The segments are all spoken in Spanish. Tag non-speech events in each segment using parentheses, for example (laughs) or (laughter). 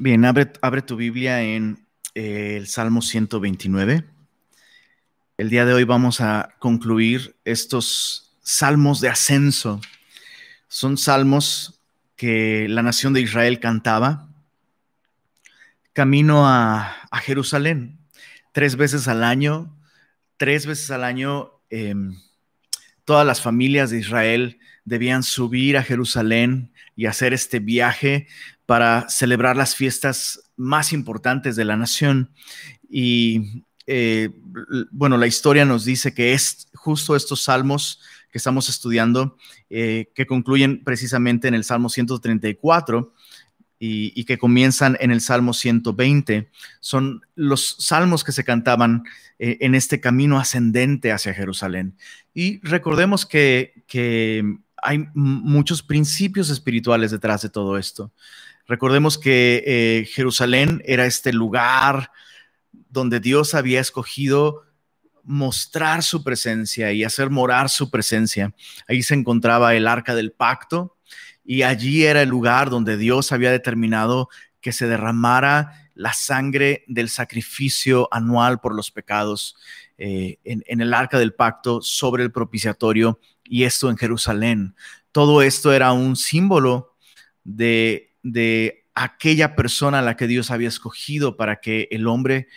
Bien, abre, tu Biblia en eh, el Salmo 129. El día de hoy vamos a concluir estos salmos de ascenso. Son salmos que la nación de Israel cantaba camino a, Jerusalén. Tres veces al año, tres veces al año, em, todas las familias de Israel debían subir a Jerusalén y hacer este viaje para celebrar las fiestas más importantes de la nación. Y eh, bueno, la historia nos dice que es justo estos salmos que estamos estudiando, eh, que concluyen precisamente en el Salmo 134 y, que comienzan en el Salmo 120, son los salmos que se cantaban eh, en este camino ascendente hacia Jerusalén. Y recordemos que, que hay muchos principios espirituales detrás de todo esto. Recordemos que eh, Jerusalén era este lugar donde Dios había escogido mostrar su presencia y hacer morar su presencia. Ahí se encontraba el arca del pacto y allí era el lugar donde Dios había determinado que se derramara la sangre del sacrificio anual por los pecados eh, en, en el arca del pacto sobre el propiciatorio y esto en Jerusalén. Todo esto era un símbolo de de aquella persona a la que Dios había escogido para que el hombre,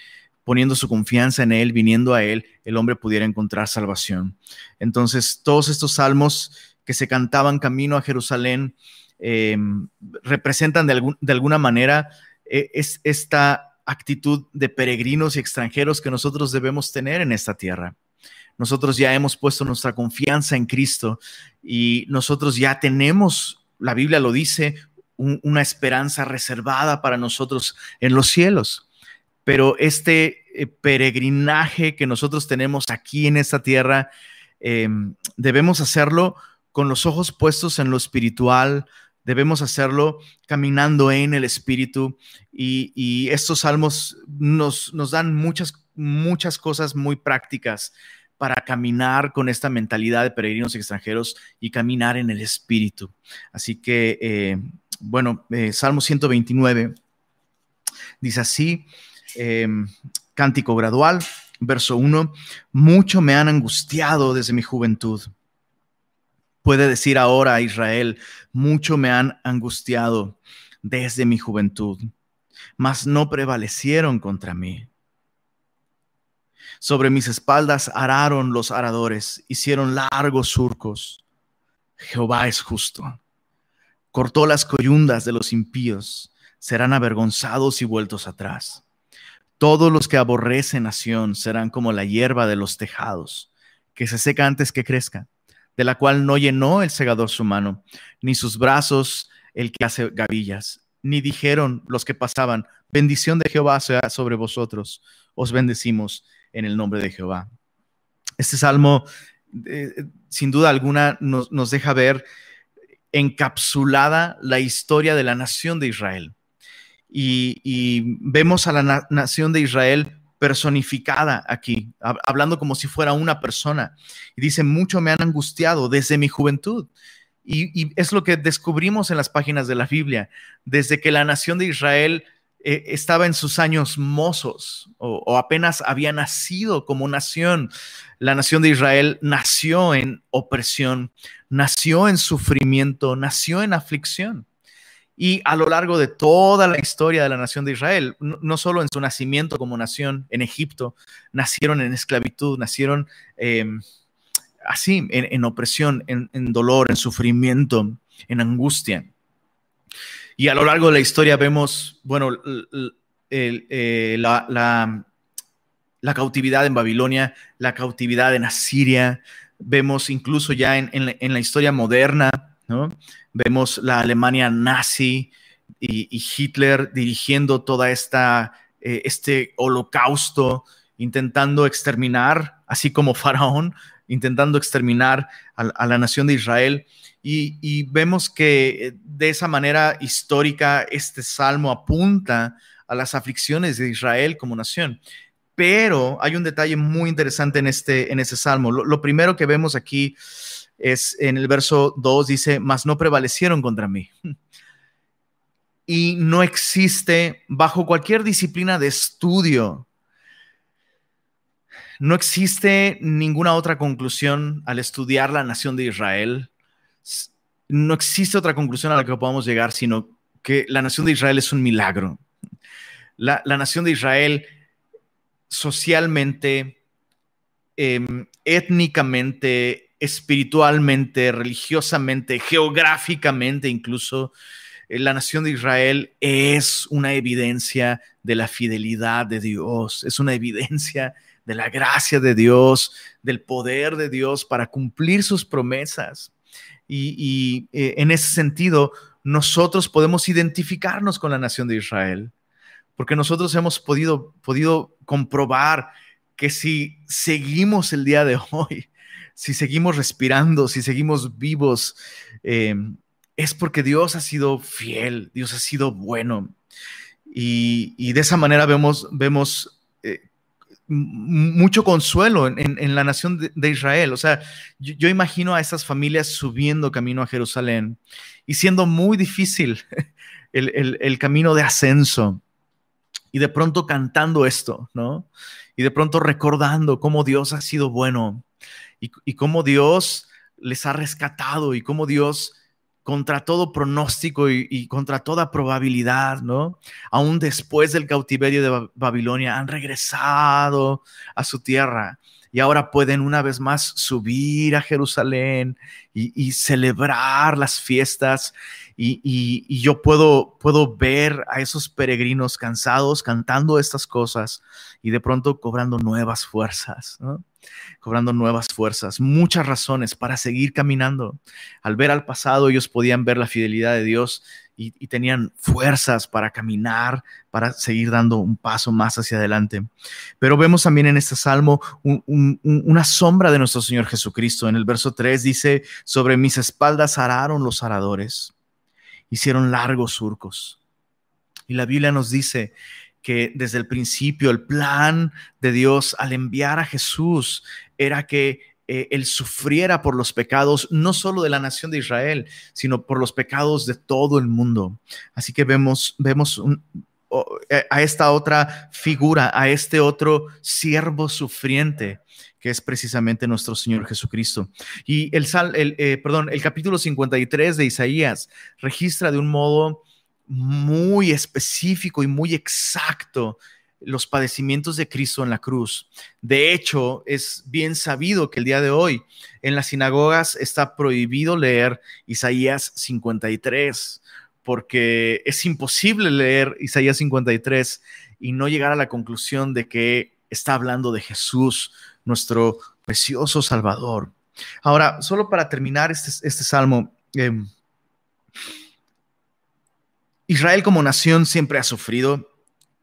poniendo su confianza en Él, viniendo a Él, el hombre pudiera encontrar salvación. Entonces, todos estos salmos que se cantaban camino a Jerusalén em, representan de, de, alguna manera eh, es esta actitud de peregrinos y extranjeros que nosotros debemos tener en esta tierra. Nosotros ya hemos puesto nuestra confianza en Cristo y nosotros ya tenemos, la Biblia lo dice, una esperanza reservada para nosotros en los cielos. Pero este eh, peregrinaje que nosotros tenemos aquí en esta tierra, em, debemos hacerlo con los ojos puestos en lo espiritual, debemos hacerlo caminando en el espíritu y, estos salmos nos, nos, dan muchas, muchas cosas muy prácticas para caminar con esta mentalidad de peregrinos extranjeros y caminar en el espíritu. Así que eh, bueno, eh, Salmo 129 dice así, em, cántico gradual, verso 1, mucho me han angustiado desde mi juventud. Puede decir ahora Israel, mucho me han angustiado desde mi juventud, mas no prevalecieron contra mí. Sobre mis espaldas araron los aradores, hicieron largos surcos. Jehová es justo cortó las coyundas de los impíos, serán avergonzados y vueltos atrás. Todos los que aborrecen nación serán como la hierba de los tejados, que se seca antes que crezca, de la cual no llenó el segador su mano, ni sus brazos el que hace gavillas, ni dijeron los que pasaban, bendición de Jehová sea sobre vosotros, os bendecimos en el nombre de Jehová. Este salmo, eh, sin duda alguna, nos deja ver encapsulada la historia de la nación de Israel. Y, vemos a la nación de Israel personificada aquí, hablando como si fuera una persona. Y dice, mucho me han angustiado desde mi juventud. Y, es lo que descubrimos en las páginas de la Biblia, desde que la nación de Israel eh, estaba en sus años mozos o, apenas había nacido como nación. La nación de Israel nació en opresión, nació en sufrimiento, nació en aflicción. Y a lo largo de toda la historia de la nación de Israel, no, solo en su nacimiento como nación en Egipto, nacieron en esclavitud, nacieron em, así, en, opresión, en, dolor, en sufrimiento, en angustia. Y a lo largo de la historia vemos, bueno, eh, la, cautividad en Babilonia, la cautividad en Asiria, vemos incluso ya en, la, historia moderna, ¿no? Vemos la Alemania nazi y, Hitler dirigiendo toda esta, eh, este holocausto, intentando exterminar, así como Faraón, intentando exterminar a, la nación de Israel. Y, vemos que eh, de esa manera histórica este salmo apunta a las aflicciones de Israel como nación. Pero hay un detalle muy interesante en este, en ese salmo. Lo, primero que vemos aquí es en el verso 2 dice, mas no prevalecieron contra mí. (laughs) y no existe bajo cualquier disciplina de estudio. No existe ninguna otra conclusión al estudiar la nación de Israel. No existe otra conclusión a la que podamos llegar, sino que la nación de Israel es un milagro. La, nación de Israel socialmente, em, étnicamente, espiritualmente, religiosamente, geográficamente incluso, eh, la nación de Israel es una evidencia de la fidelidad de Dios, es una evidencia de la gracia de Dios, del poder de Dios para cumplir sus promesas. Y, eh, en ese sentido, nosotros podemos identificarnos con la nación de Israel, porque nosotros hemos podido, podido comprobar que si seguimos el día de hoy, (laughs) si seguimos respirando, si seguimos vivos, eh, es porque Dios ha sido fiel, Dios ha sido bueno. Y, de esa manera vemos, vemos mucho consuelo en, la nación de, Israel. O sea, yo, imagino a esas familias subiendo camino a Jerusalén y siendo muy difícil (laughs) el, camino de ascenso. Y de pronto cantando esto, ¿no? Y de pronto recordando cómo Dios ha sido bueno y, cómo Dios les ha rescatado y cómo Dios contra todo pronóstico y, contra toda probabilidad, ¿no? Aún después del cautiverio de Babilonia, han regresado a su tierra y ahora pueden una vez más subir a Jerusalén y, celebrar las fiestas. Y, yo puedo, puedo ver a esos peregrinos cansados cantando estas cosas y de pronto cobrando nuevas fuerzas, ¿no? cobrando nuevas fuerzas, muchas razones para seguir caminando. Al ver al pasado, ellos podían ver la fidelidad de Dios y, tenían fuerzas para caminar, para seguir dando un paso más hacia adelante. Pero vemos también en este salmo una sombra de nuestro Señor Jesucristo. En el verso 3 dice, sobre mis espaldas araron los aradores, hicieron largos surcos. Y la Biblia nos dice que desde el principio el plan de Dios al enviar a Jesús era que eh, él sufriera por los pecados, no solo de la nación de Israel, sino por los pecados de todo el mundo. Así que vemos, vemos eh, a esta otra figura, a este otro siervo sufriente que es precisamente nuestro Señor Jesucristo. Y el, el eh, perdón, el capítulo 53 de Isaías registra de un modo muy específico y muy exacto los padecimientos de Cristo en la cruz. De hecho, es bien sabido que el día de hoy en las sinagogas está prohibido leer Isaías 53, porque es imposible leer Isaías 53 y no llegar a la conclusión de que está hablando de Jesús, nuestro precioso Salvador. Ahora, solo para terminar este, este salmo, em, Israel como nación siempre ha sufrido.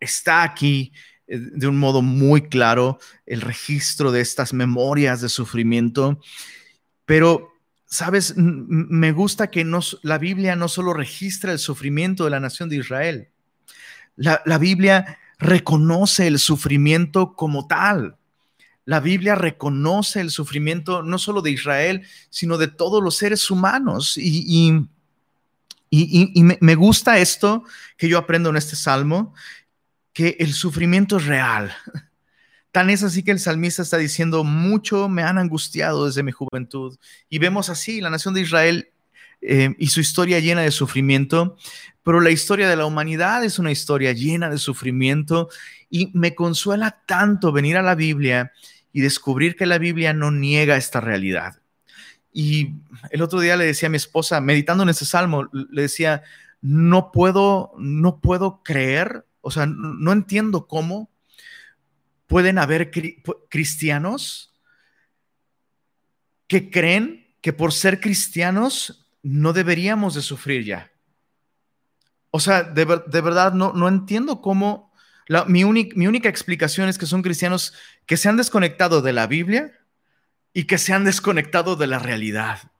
Está aquí eh, de un modo muy claro el registro de estas memorias de sufrimiento. Pero, sabes, me gusta que la Biblia no solo registra el sufrimiento de la nación de Israel, la, la Biblia reconoce el sufrimiento como tal. La Biblia reconoce el sufrimiento no solo de Israel, sino de todos los seres humanos. Y, y, y, me, gusta esto que yo aprendo en este salmo, que el sufrimiento es real. Tan es así que el salmista está diciendo, mucho me han angustiado desde mi juventud. Y vemos así la nación de Israel eh, y su historia llena de sufrimiento, pero la historia de la humanidad es una historia llena de sufrimiento y me consuela tanto venir a la Biblia y descubrir que la Biblia no niega esta realidad. Y el otro día le decía a mi esposa, meditando en ese salmo, le decía, no puedo, no puedo creer, o sea, no entiendo cómo pueden haber cristianos que creen que por ser cristianos no deberíamos de sufrir ya. O sea, de, verdad no, no entiendo cómo, mi, mi única explicación es que son cristianos que se han desconectado de la Biblia, y que se han desconectado de la realidad.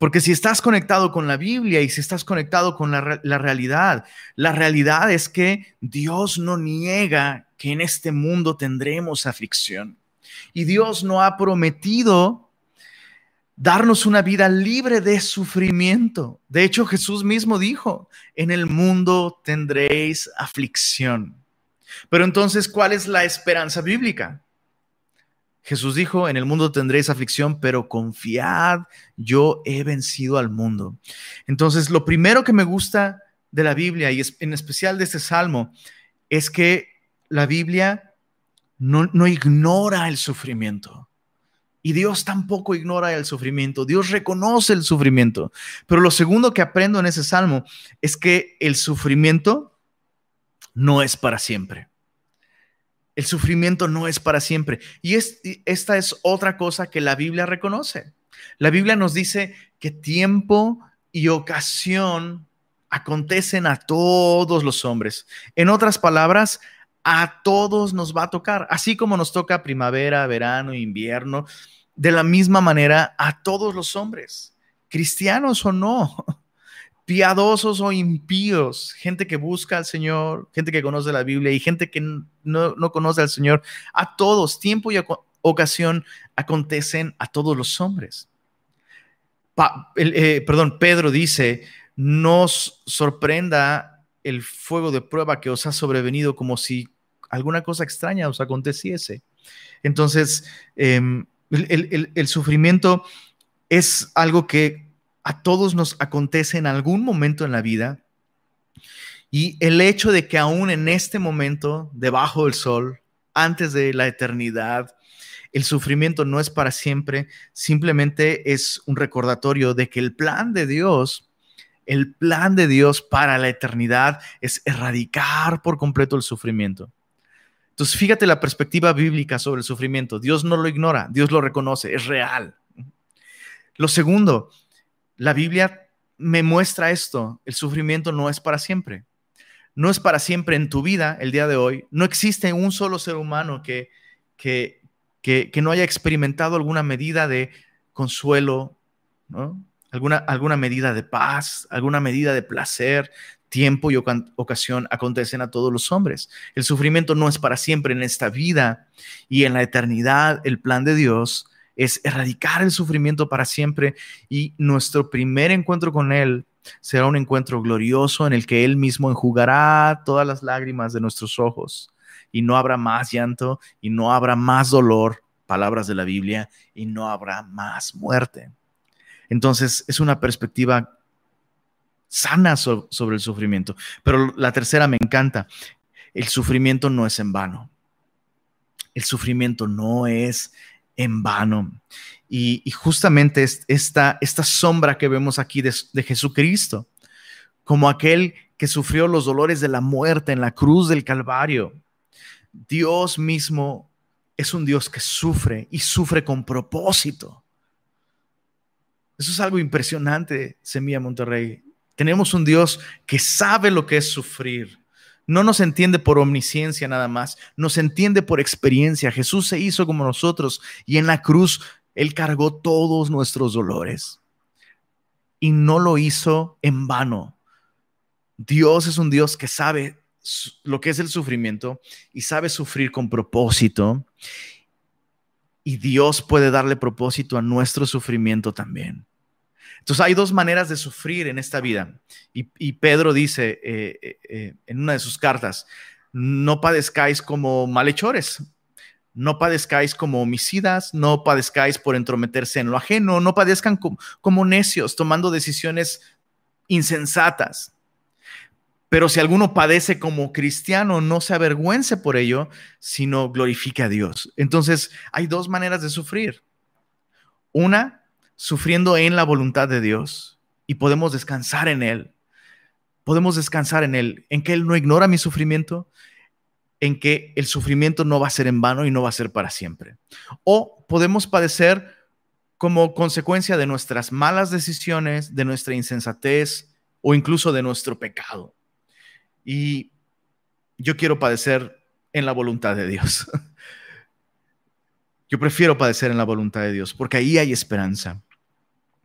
Porque si estás conectado con la Biblia y si estás conectado con la, la, realidad, la realidad es que Dios no niega que en este mundo tendremos aflicción. Y Dios no ha prometido darnos una vida libre de sufrimiento. De hecho, Jesús mismo dijo, en el mundo tendréis aflicción. Pero entonces, ¿cuál es la esperanza bíblica? Jesús dijo, en el mundo tendréis aflicción, pero confiad, yo he vencido al mundo. Entonces, lo primero que me gusta de la Biblia y en especial de este salmo es que la Biblia no, no ignora el sufrimiento. Y Dios tampoco ignora el sufrimiento, Dios reconoce el sufrimiento. Pero lo segundo que aprendo en ese salmo es que el sufrimiento no es para siempre. El sufrimiento no es para siempre. Y esta es otra cosa que la Biblia reconoce. La Biblia nos dice que tiempo y ocasión acontecen a todos los hombres. En otras palabras, a todos nos va a tocar, así como nos toca primavera, verano, invierno, de la misma manera a todos los hombres, cristianos o no, piadosos o impíos, gente que busca al Señor, gente que conoce la Biblia y gente que no, conoce al Señor, a todos, tiempo y ocasión acontecen a todos los hombres. Eh, perdón, Pedro dice, nos sorprenda el fuego de prueba que os ha sobrevenido como si alguna cosa extraña os aconteciese. Entonces, em, el, sufrimiento es algo que a todos nos acontece en algún momento en la vida. Y el hecho de que aún en este momento, debajo del sol, antes de la eternidad, el sufrimiento no es para siempre, simplemente es un recordatorio de que el plan de Dios el plan de Dios para la eternidad es erradicar por completo el sufrimiento. Entonces, fíjate la perspectiva bíblica sobre el sufrimiento. Dios no lo ignora, Dios lo reconoce, es real. Lo segundo, la Biblia me muestra esto, el sufrimiento no es para siempre. No es para siempre en tu vida el día de hoy. No existe un solo ser humano que, que, que, no haya experimentado alguna medida de consuelo, ¿no? alguna, alguna medida de paz, alguna medida de placer, tiempo y ocasión acontecen a todos los hombres. El sufrimiento no es para siempre en esta vida y en la eternidad. El plan de Dios es erradicar el sufrimiento para siempre y nuestro primer encuentro con Él será un encuentro glorioso en el que Él mismo enjugará todas las lágrimas de nuestros ojos y no habrá más llanto y no habrá más dolor, palabras de la Biblia, y no habrá más muerte. Entonces, es una perspectiva sana sobre el sufrimiento. Pero la tercera me encanta. El sufrimiento no es en vano. El sufrimiento no es en vano. Y, justamente esta, esta sombra que vemos aquí de, de Jesucristo, como aquel que sufrió los dolores de la muerte en la cruz del Calvario, Dios mismo es un Dios que sufre y sufre con propósito. Eso es algo impresionante, Semilla Monterrey. Tenemos un Dios que sabe lo que es sufrir. No nos entiende por omnisciencia nada más, nos entiende por experiencia. Jesús se hizo como nosotros y en la cruz Él cargó todos nuestros dolores. Y no lo hizo en vano. Dios es un Dios que sabe lo que es el sufrimiento y sabe sufrir con propósito. Y Dios puede darle propósito a nuestro sufrimiento también. Entonces hay dos maneras de sufrir en esta vida. Y, Pedro dice eh, eh, eh, en una de sus cartas, no padezcáis como malhechores, no padezcáis como homicidas, no padezcáis por entrometerse en lo ajeno, no padezcan como necios, tomando decisiones insensatas. Pero si alguno padece como cristiano, no se avergüence por ello, sino glorifique a Dios. Entonces, hay dos maneras de sufrir. Una sufriendo en la voluntad de Dios y podemos descansar en Él. Podemos descansar en Él, en que Él no ignora mi sufrimiento, en que el sufrimiento no va a ser en vano y no va a ser para siempre. O podemos padecer como consecuencia de nuestras malas decisiones, de nuestra insensatez o incluso de nuestro pecado. Y yo quiero padecer en la voluntad de Dios. (laughs) Yo prefiero padecer en la voluntad de Dios porque ahí hay esperanza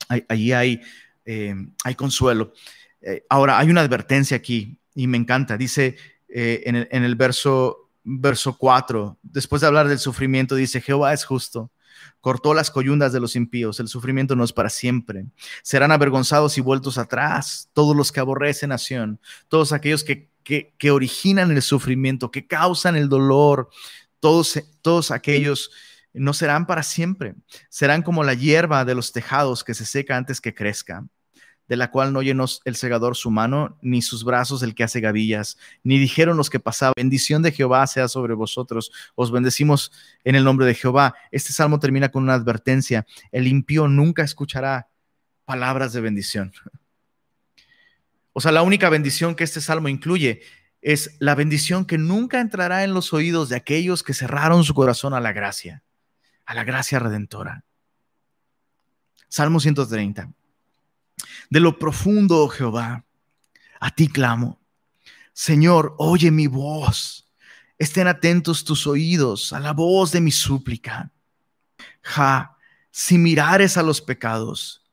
allí hay, eh, hay consuelo. Eh, ahora, hay una advertencia aquí y me encanta. Dice eh, en, el, verso, verso 4, después de hablar del sufrimiento, dice, Jehová es justo cortó las coyundas de los impíos, el sufrimiento no es para siempre. Serán avergonzados y vueltos atrás todos los que aborrecen nación, todos aquellos que, que, originan el sufrimiento, que causan el dolor, todos, todos aquellos no serán para siempre, serán como la hierba de los tejados que se seca antes que crezca de la cual no llenó el segador su mano, ni sus brazos el que hace gavillas, ni dijeron los que pasaban, bendición de Jehová sea sobre vosotros, os bendecimos en el nombre de Jehová. Este salmo termina con una advertencia, el impío nunca escuchará palabras de bendición. O sea, la única bendición que este salmo incluye es la bendición que nunca entrará en los oídos de aquellos que cerraron su corazón a la gracia, a la gracia redentora. Salmo 130. De lo profundo, oh Jehová, a ti clamo. Señor, oye mi voz. Estén atentos tus oídos a la voz de mi súplica. Ja, si mirares a los pecados,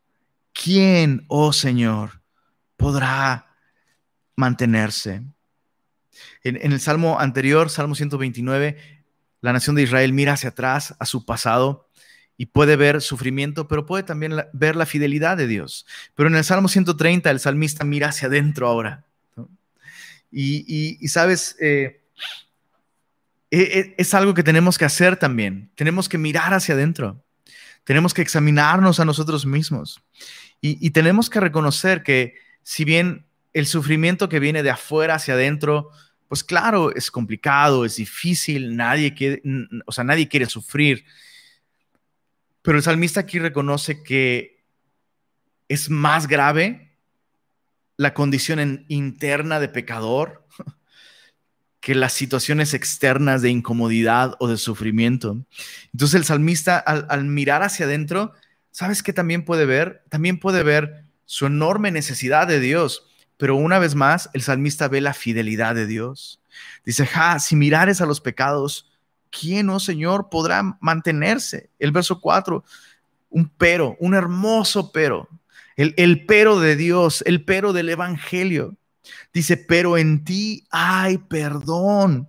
¿quién, oh Señor, podrá mantenerse? En, en, el salmo anterior, Salmo 129, la nación de Israel mira hacia atrás, a su pasado, y puede ver sufrimiento, pero puede también ver la fidelidad de Dios. Pero en el Salmo 130 el salmista mira hacia adentro ahora. Y, sabes, eh, e, e, es algo que tenemos que hacer también. Tenemos que mirar hacia adentro. Tenemos que examinarnos a nosotros mismos. Y, tenemos que reconocer que si bien el sufrimiento que viene de afuera hacia adentro, pues claro, es complicado, es difícil, nadie quiere, o sea, nadie quiere sufrir. Pero el salmista aquí reconoce que es más grave la condición interna de pecador (laughs) que las situaciones externas de incomodidad o de sufrimiento. Entonces el salmista al, mirar hacia adentro, ¿sabes qué también puede ver? También puede ver su enorme necesidad de Dios, pero una vez más el salmista ve la fidelidad de Dios. Dice, ja, si mirares a los pecados, ¿quién, oh Señor, podrá mantenerse? El verso 4, un pero, un hermoso pero, el, el pero de Dios, el pero del Evangelio. Dice, pero en ti hay perdón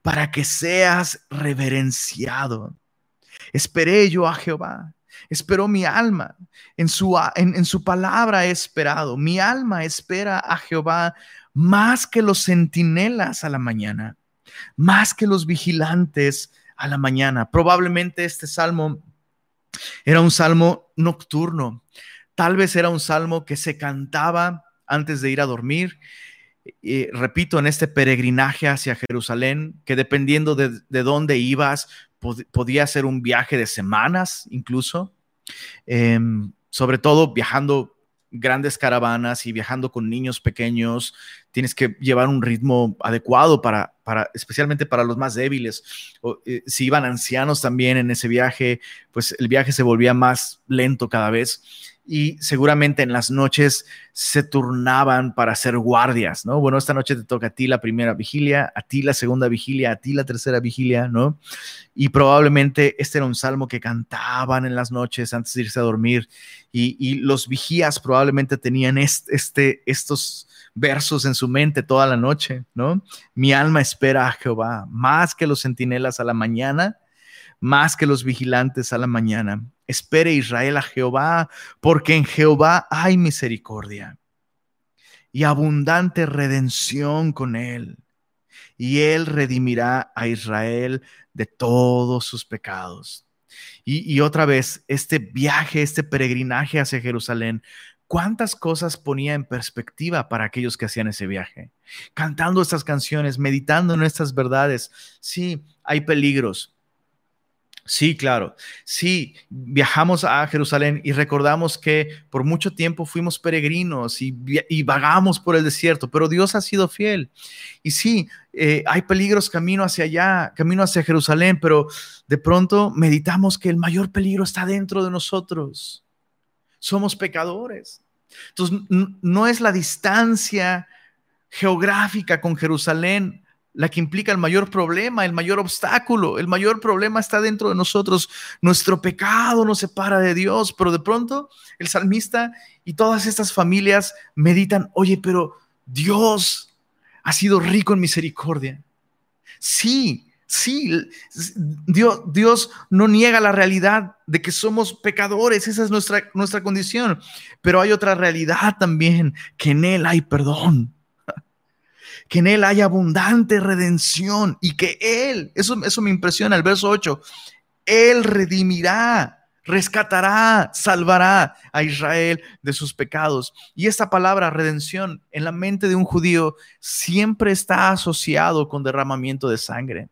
para que seas reverenciado. Esperé yo a Jehová, esperó mi alma, en su, en, su palabra he esperado, mi alma espera a Jehová más que los centinelas a la mañana más que los vigilantes a la mañana. Probablemente este salmo era un salmo nocturno, tal vez era un salmo que se cantaba antes de ir a dormir. repito, en este peregrinaje hacia Jerusalén, que dependiendo de, dónde ibas, podía ser un viaje de semanas incluso, em, sobre todo viajando grandes caravanas y viajando con niños pequeños, tienes que llevar un ritmo adecuado para, para especialmente para los más débiles. Eh, si iban ancianos también en ese viaje, pues el viaje se volvía más lento cada vez y seguramente en las noches se turnaban para hacer guardias, ¿no? Bueno, esta noche te toca a ti la primera vigilia, a ti la segunda vigilia, a ti la tercera vigilia, ¿no? Y probablemente este era un salmo que cantaban en las noches antes de irse a dormir y, los vigías probablemente tenían este, estos versos en su mente toda la noche, ¿no? Mi alma espera a Jehová, más que los centinelas a la mañana, más que los vigilantes a la mañana. Espere Israel a Jehová, porque en Jehová hay misericordia y abundante redención con él. Y él redimirá a Israel de todos sus pecados. Y, otra vez, este viaje, este peregrinaje hacia Jerusalén, cuántas cosas ponía en perspectiva para aquellos que hacían ese viaje. Cantando estas canciones, meditando en estas verdades. Sí, hay peligros, Sí, claro. Sí, viajamos a Jerusalén y recordamos que por mucho tiempo fuimos peregrinos y, vagamos por el desierto, pero Dios ha sido fiel. Y sí, eh, hay peligros camino hacia allá, camino hacia Jerusalén, pero de pronto meditamos que el mayor peligro está dentro de nosotros. Somos pecadores. Entonces, no es la distancia geográfica con Jerusalén la que implica el mayor problema, el mayor obstáculo. El mayor problema está dentro de nosotros. Nuestro pecado nos separa de Dios, pero de pronto el salmista y todas estas familias meditan, oye, pero Dios ha sido rico en misericordia. Sí, Sí, Dios, Dios no niega la realidad de que somos pecadores, esa es nuestra, nuestra condición, pero hay otra realidad también, que en Él hay perdón, que en Él hay abundante redención y que Él, eso, eso me impresiona, el verso 8, Él redimirá, rescatará, salvará a Israel de sus pecados. Y esta palabra redención en la mente de un judío siempre está asociado con derramamiento de sangre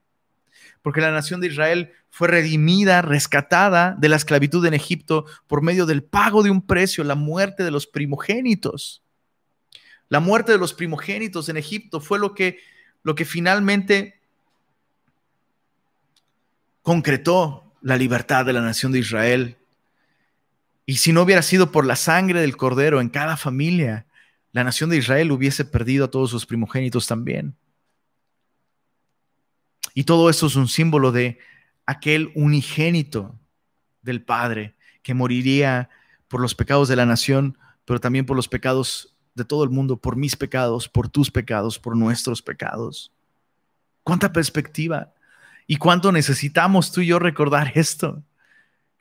porque la nación de Israel fue redimida, rescatada de la esclavitud en Egipto por medio del pago de un precio, la muerte de los primogénitos. La muerte de los primogénitos en Egipto fue lo que, lo que finalmente concretó la libertad de la nación de Israel. Y si no hubiera sido por la sangre del cordero en cada familia, la nación de Israel hubiese perdido a todos sus primogénitos también. Y todo eso es un símbolo de aquel unigénito del Padre que moriría por los pecados de la nación, pero también por los pecados de todo el mundo, por mis pecados, por tus pecados, por nuestros pecados. ¿Cuánta perspectiva? ¿Y cuánto necesitamos tú y yo recordar esto?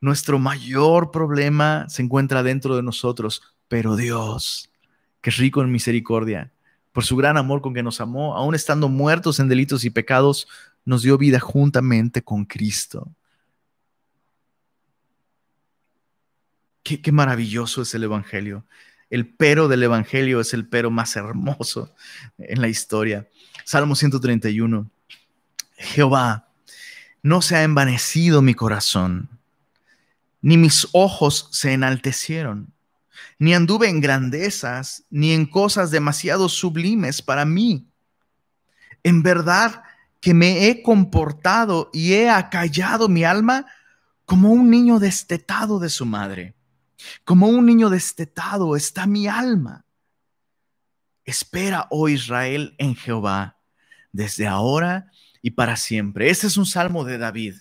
Nuestro mayor problema se encuentra dentro de nosotros, pero Dios, que es rico en misericordia, por su gran amor con que nos amó, aún estando muertos en delitos y pecados, nos dio vida juntamente con Cristo. Qué, maravilloso es el Evangelio. El pero del Evangelio es el pero más hermoso en la historia. Salmo 131. Jehová, no se ha envanecido mi corazón, ni mis ojos se enaltecieron, ni anduve en grandezas, ni en cosas demasiado sublimes para mí. En verdad, que me he comportado y he acallado mi alma como un niño destetado de su madre. Como un niño destetado está mi alma. Espera, oh Israel, en Jehová, desde ahora y para siempre. Este es un salmo de David.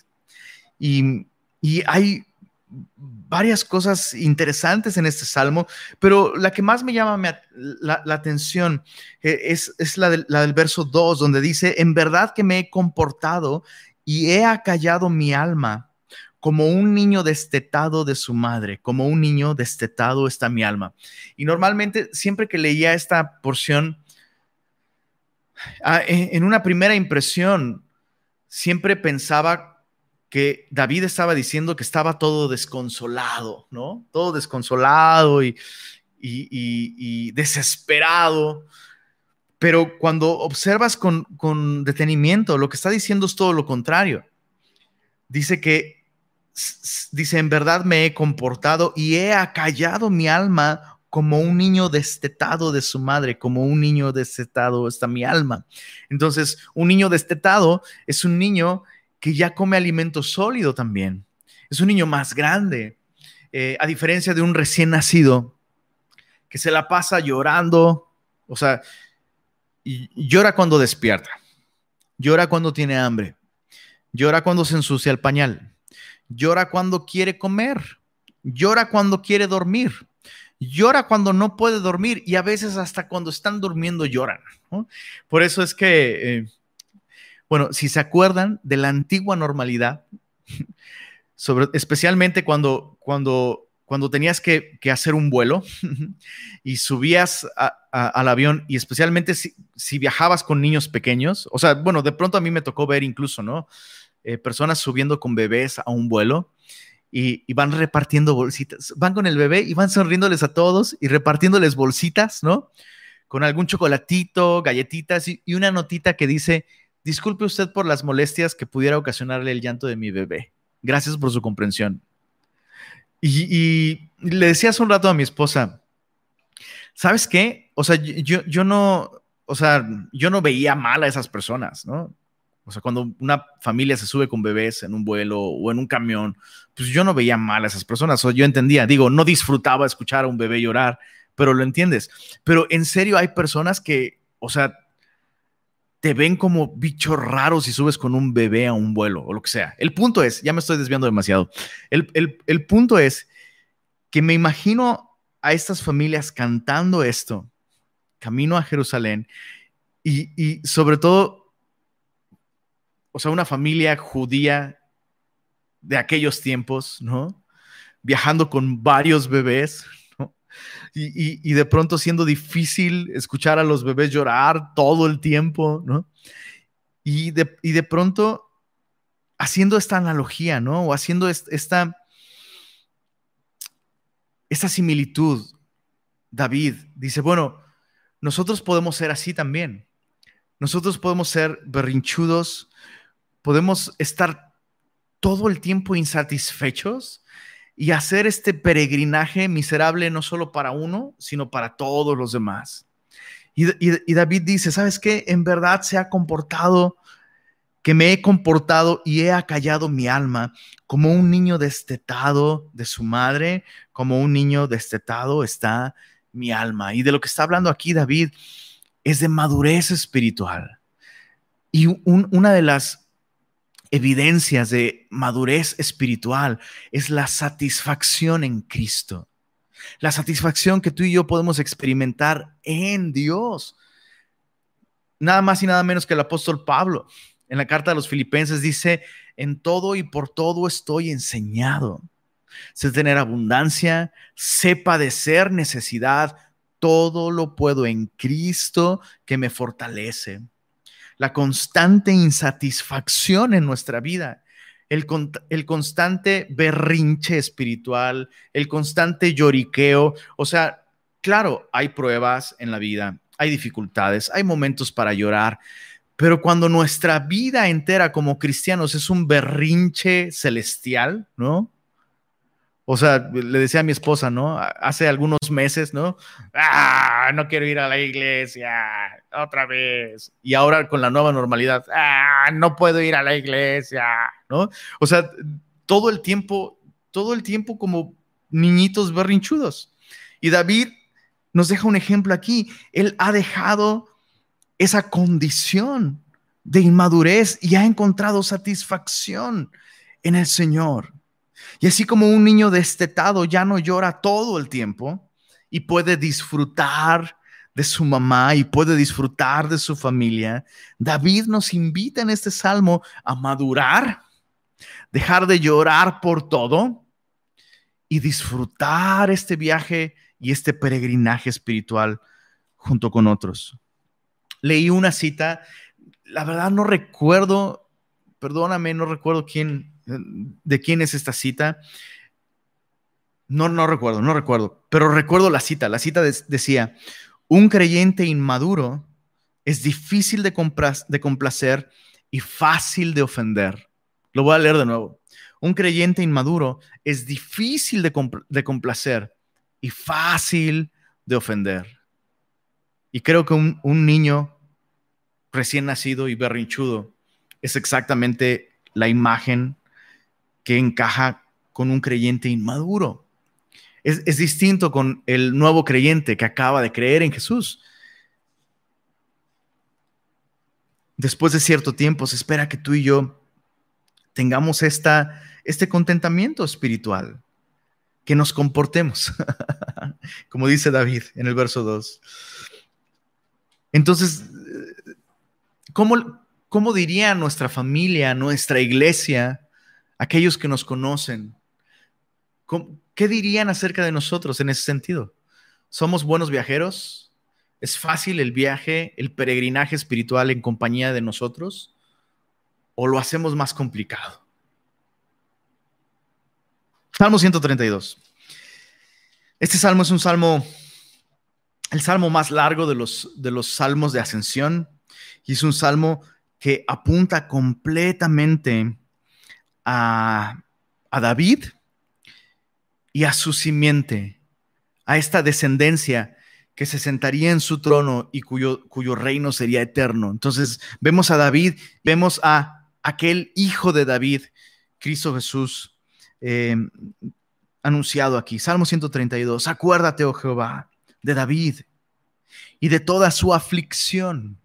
Y, y hay varias cosas interesantes en este salmo, pero la que más me llama la, atención eh, es, es la, del, la, del, verso 2, donde dice, en verdad que me he comportado y he acallado mi alma como un niño destetado de su madre, como un niño destetado está mi alma. Y normalmente, siempre que leía esta porción, ah, en una primera impresión, siempre pensaba que David estaba diciendo que estaba todo desconsolado, ¿no? Todo desconsolado y, y, desesperado. Pero cuando observas con, con, detenimiento, lo que está diciendo es todo lo contrario. Dice que, dice, en verdad me he comportado y he acallado mi alma como un niño destetado de su madre, como un niño destetado está mi alma. Entonces, un niño destetado es un niño que ya come alimento sólido también. Es un niño más grande, eh, a diferencia de un recién nacido que se la pasa llorando, o sea, llora cuando despierta, llora cuando tiene hambre, llora cuando se ensucia el pañal, llora cuando quiere comer, llora cuando quiere dormir, llora cuando no puede dormir y a veces hasta cuando están durmiendo lloran. Por eso es que eh, bueno, si se acuerdan de la antigua normalidad, (laughs) sobre, especialmente cuando, cuando, cuando tenías que, hacer un vuelo (laughs) y subías al avión, y especialmente si, viajabas con niños pequeños, o sea, bueno, de pronto a mí me tocó ver incluso, ¿no? Eh, personas subiendo con bebés a un vuelo. Y, van repartiendo bolsitas. Van con el bebé y van sonriéndoles a todos y repartiéndoles bolsitas, ¿no? Con algún chocolatito, galletitas y, y una notita que dice, Disculpe usted por las molestias que pudiera ocasionarle el llanto de mi bebé. Gracias por su comprensión. Y, le decía hace un rato a mi esposa, ¿sabes qué? O sea, yo, yo no, o sea, yo no veía mal a esas personas, ¿no? O sea, cuando una familia se sube con bebés en un vuelo o en un camión, pues yo no veía mal a esas personas. O yo entendía, digo, no disfrutaba escuchar a un bebé llorar, pero lo entiendes. Pero en serio hay personas que, o sea, te ven como bicho raro si subes con un bebé a un vuelo o lo que sea. El punto es, ya me estoy desviando demasiado, el, punto es que me imagino a estas familias cantando esto, camino a Jerusalén, y, y sobre todo o sea, una familia judía de aquellos tiempos, ¿no? Viajando con varios bebés, ¿no? Y, de pronto siendo difícil escuchar a los bebés llorar todo el tiempo, ¿no? Y de, y de pronto haciendo esta analogía, ¿no? O haciendo esta, esta similitud, David dice, bueno, nosotros podemos ser así también. Nosotros podemos ser berrinchudos, podemos estar todo el tiempo insatisfechos y hacer este peregrinaje miserable no solo para uno, sino para todos los demás. Y, David dice, ¿sabes qué? En verdad se ha comportado, que me he comportado y he acallado mi alma como un niño destetado de su madre, como un niño destetado está mi alma. Y de lo que está hablando aquí David es de madurez espiritual. Y una de las evidencias de madurez espiritual es la satisfacción en Cristo. La satisfacción que tú y yo podemos experimentar en Dios. Nada más y nada menos que el apóstol Pablo en la carta a los filipenses dice, en todo y por todo estoy enseñado. Sé tener abundancia, sé padecer necesidad, todo lo puedo en Cristo que me fortalece. La constante insatisfacción en nuestra vida, el, el, constante berrinche espiritual, el constante lloriqueo. O sea, claro, hay pruebas en la vida, hay dificultades, hay momentos para llorar, pero cuando nuestra vida entera como cristianos es un berrinche celestial, ¿no? O sea, le decía a mi esposa, ¿no? Hace algunos meses, ¿no? Ah, no quiero ir a la iglesia otra vez. Y ahora con la nueva normalidad, ah, no puedo ir a la iglesia, ¿no? O sea, todo el tiempo, todo el tiempo como niñitos berrinchudos. Y David nos deja un ejemplo aquí. Él ha dejado esa condición de inmadurez y ha encontrado satisfacción en el Señor. Y así como un niño destetado ya no llora todo el tiempo y puede disfrutar de su mamá y puede disfrutar de su familia, David nos invita en este salmo a madurar, dejar de llorar por todo y disfrutar este viaje y este peregrinaje espiritual junto con otros. Leí una cita, la verdad no recuerdo, perdóname, no recuerdo quién, de quién es esta cita. No, no recuerdo, no recuerdo, pero recuerdo la cita. La cita decía, un creyente inmaduro es difícil de, complacer y fácil de ofender. Lo voy a leer de nuevo. Un creyente inmaduro es difícil de, de complacer y fácil de ofender. Y creo que un, un niño recién nacido y berrinchudo es exactamente la imagen que encaja con un creyente inmaduro. Es, distinto con el nuevo creyente que acaba de creer en Jesús. Después de cierto tiempo se espera que tú y yo tengamos esta, este contentamiento espiritual, que nos comportemos, (laughs) como dice David en el verso 2. Entonces, ¿cómo, ¿cómo diría nuestra familia, nuestra iglesia, aquellos que nos conocen, ¿qué dirían acerca de nosotros en ese sentido? ¿Somos buenos viajeros? ¿Es fácil el viaje, el peregrinaje espiritual en compañía de nosotros? ¿O lo hacemos más complicado? Salmo 132. Este salmo es un salmo, el salmo más largo de los, de los salmos de ascensión, y es un salmo que apunta completamente a, David y a su simiente, a esta descendencia que se sentaría en su trono y cuyo, cuyo reino sería eterno. Entonces vemos a David, vemos a aquel hijo de David, Cristo Jesús, eh, anunciado aquí. Salmo 132, acuérdate, oh Jehová, de David y de toda su aflicción.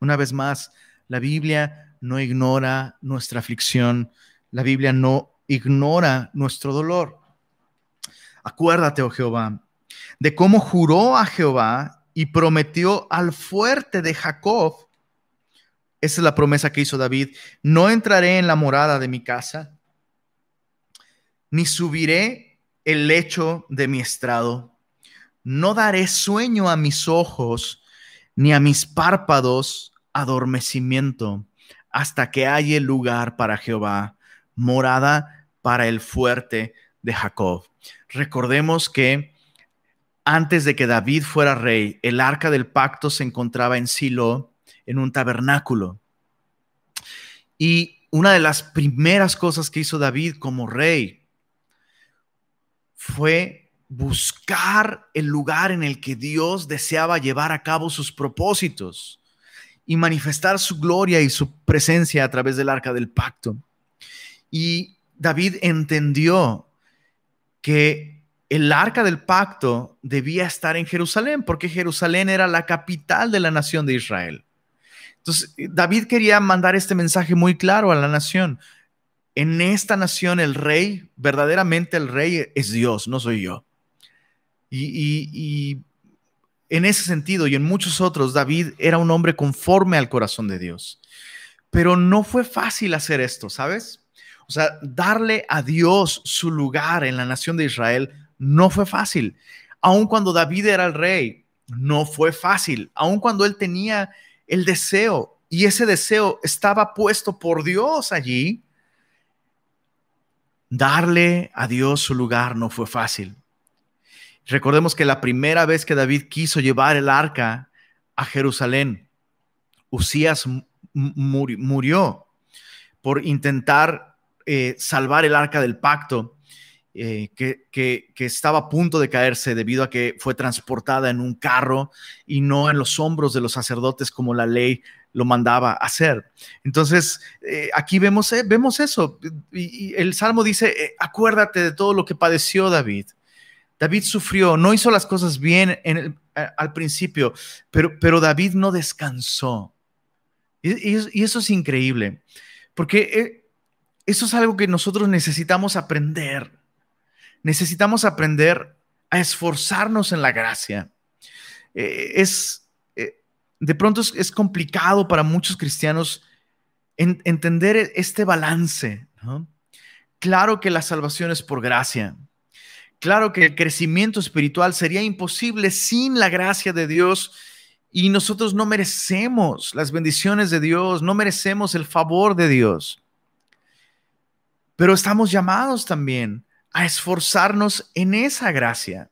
Una vez más, la Biblia no ignora nuestra aflicción, la Biblia no ignora nuestro dolor. Acuérdate, oh Jehová, de cómo juró a Jehová y prometió al fuerte de Jacob, esa es la promesa que hizo David, no entraré en la morada de mi casa, ni subiré el lecho de mi estrado, no daré sueño a mis ojos, ni a mis párpados adormecimiento, hasta que haya lugar para Jehová, morada para el fuerte de Jacob. Recordemos que antes de que David fuera rey, el arca del pacto se encontraba en Silo, en un tabernáculo. Y una de las primeras cosas que hizo David como rey fue buscar el lugar en el que Dios deseaba llevar a cabo sus propósitos y manifestar su gloria y su presencia a través del arca del pacto. Y David entendió que el arca del pacto debía estar en Jerusalén, porque Jerusalén era la capital de la nación de Israel. Entonces, David quería mandar este mensaje muy claro a la nación. En esta nación el rey, verdaderamente el rey es Dios, no soy yo. Y, en ese sentido y en muchos otros, David era un hombre conforme al corazón de Dios. Pero no fue fácil hacer esto, ¿sabes? O sea, darle a Dios su lugar en la nación de Israel no fue fácil. Aun cuando David era el rey, no fue fácil. Aun cuando él tenía el deseo y ese deseo estaba puesto por Dios allí, darle a Dios su lugar no fue fácil. Recordemos que la primera vez que David quiso llevar el arca a Jerusalén, Usías murió por intentar eh, salvar el arca del pacto, eh, que, que, estaba a punto de caerse debido a que fue transportada en un carro y no en los hombros de los sacerdotes como la ley lo mandaba hacer. Entonces, eh, aquí vemos, vemos eso. Y, el Salmo dice, acuérdate de todo lo que padeció David. David sufrió, no hizo las cosas bien al principio, pero, pero, David no descansó. Y, eso es increíble, porque eso es algo que nosotros necesitamos aprender. Necesitamos aprender a esforzarnos en la gracia. Eh, es, eh, de pronto es, complicado para muchos cristianos entender este balance. Claro que la salvación es por gracia, Claro que el crecimiento espiritual sería imposible sin la gracia de Dios y nosotros no merecemos las bendiciones de Dios, no merecemos el favor de Dios. Pero estamos llamados también a esforzarnos en esa gracia.